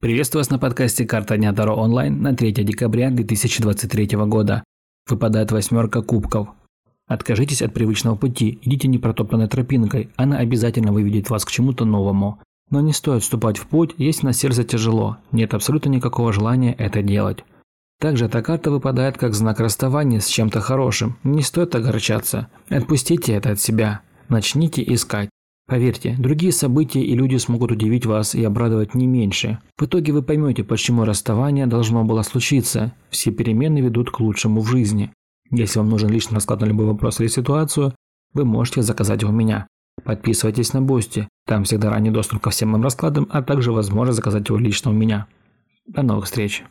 Приветствую вас на подкасте «Карта дня Таро онлайн» на 3 декабря 2023 года. Выпадает восьмерка кубков. Откажитесь от привычного пути, идите непротоптанной тропинкой, она обязательно выведет вас к чему-то новому. Но не стоит вступать в путь, если на сердце тяжело, нет абсолютно никакого желания это делать. Также эта карта выпадает как знак расставания с чем-то хорошим, не стоит огорчаться, отпустите это от себя, начните искать. Поверьте, другие события и люди смогут удивить вас и обрадовать не меньше. В итоге вы поймете, почему расставание должно было случиться. Все перемены ведут к лучшему в жизни. Если вам нужен личный расклад на любой вопрос или ситуацию, вы можете заказать его у меня. Подписывайтесь на Boosty, там всегда ранний доступ ко всем моим раскладам, а также возможность заказать его лично у меня. До новых встреч!